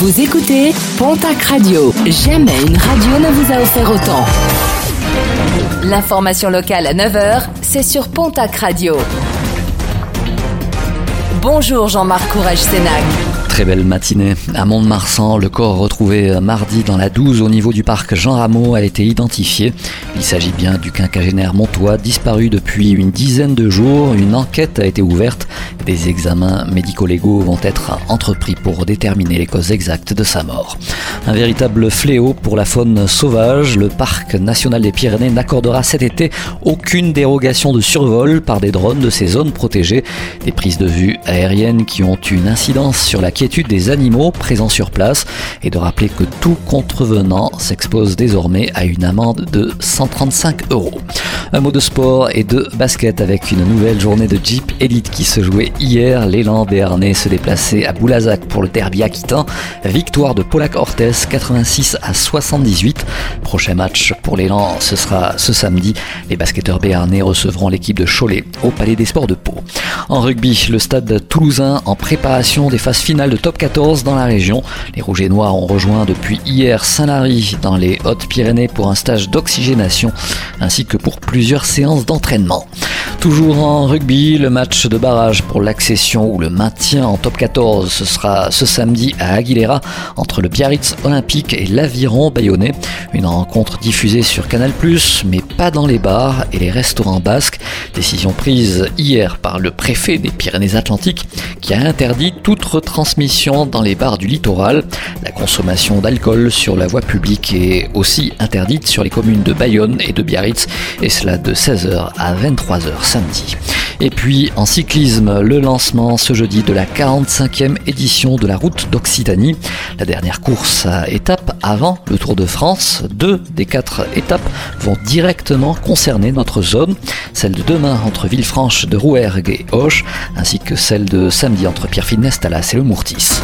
Vous écoutez Pontac Radio. Jamais une radio ne vous a offert autant. L'information locale à 9h, c'est sur Pontac Radio. Bonjour Jean-Marc Courage Sénac. Très belle matinée. À Mont-de-Marsan, le corps retrouvé mardi dans la 12 au niveau du parc Jean Rameau a été identifié. Il s'agit bien du quinquagénaire montois disparu depuis une dizaine de jours. Une enquête a été ouverte. Des examens médico-légaux vont être entrepris pour déterminer les causes exactes de sa mort. Un véritable fléau pour la faune sauvage. Le parc national des Pyrénées n'accordera cet été aucune dérogation de survol par des drones de ces zones protégées. Des prises de vue aériennes qui ont une incidence sur la quiétude des animaux présents sur place et de rappeler que tout contrevenant s'expose désormais à une amende de 135 euros. Un mot de sport et de basket avec une nouvelle journée de Jeep Elite qui se jouait hier. L'élan béarnais se déplaçait à Boulazac pour le derby aquitain. Victoire de Polak Ortez 86 à 78. Prochain match pour l'élan, ce sera ce samedi. Les basketteurs béarnais recevront l'équipe de Cholet au Palais des Sports de Pau. En rugby, le stade toulousain en préparation des phases finales de top 14 dans la région. Les Rouges et Noirs ont rejoint depuis hier Saint-Lary dans les Hautes-Pyrénées pour un stage d'oxygénation ainsi que pour plusieurs séances d'entraînement. Toujours en rugby, le match de barrage pour l'accession ou le maintien en top 14, ce sera ce samedi à Aguilera entre le Biarritz Olympique et l'Aviron Bayonnais. Une rencontre diffusée sur Canal+, mais pas dans les bars et les restaurants basques. Décision prise hier par le préfet des Pyrénées-Atlantiques qui a interdit toute retransmission dans les bars du littoral. La consommation d'alcool sur la voie publique est aussi interdite sur les communes de Bayonne et de Biarritz, et cela de 16h à 23h samedi. Et puis en cyclisme, le lancement ce jeudi de la 45e édition de la route d'Occitanie. La dernière course à étape avant le Tour de France. Deux des quatre étapes vont directement concerner notre zone. Celle de demain entre Villefranche de Rouergue et Auch, ainsi que celle de samedi entre Pierrefitte-Nestalas et le Mourtis.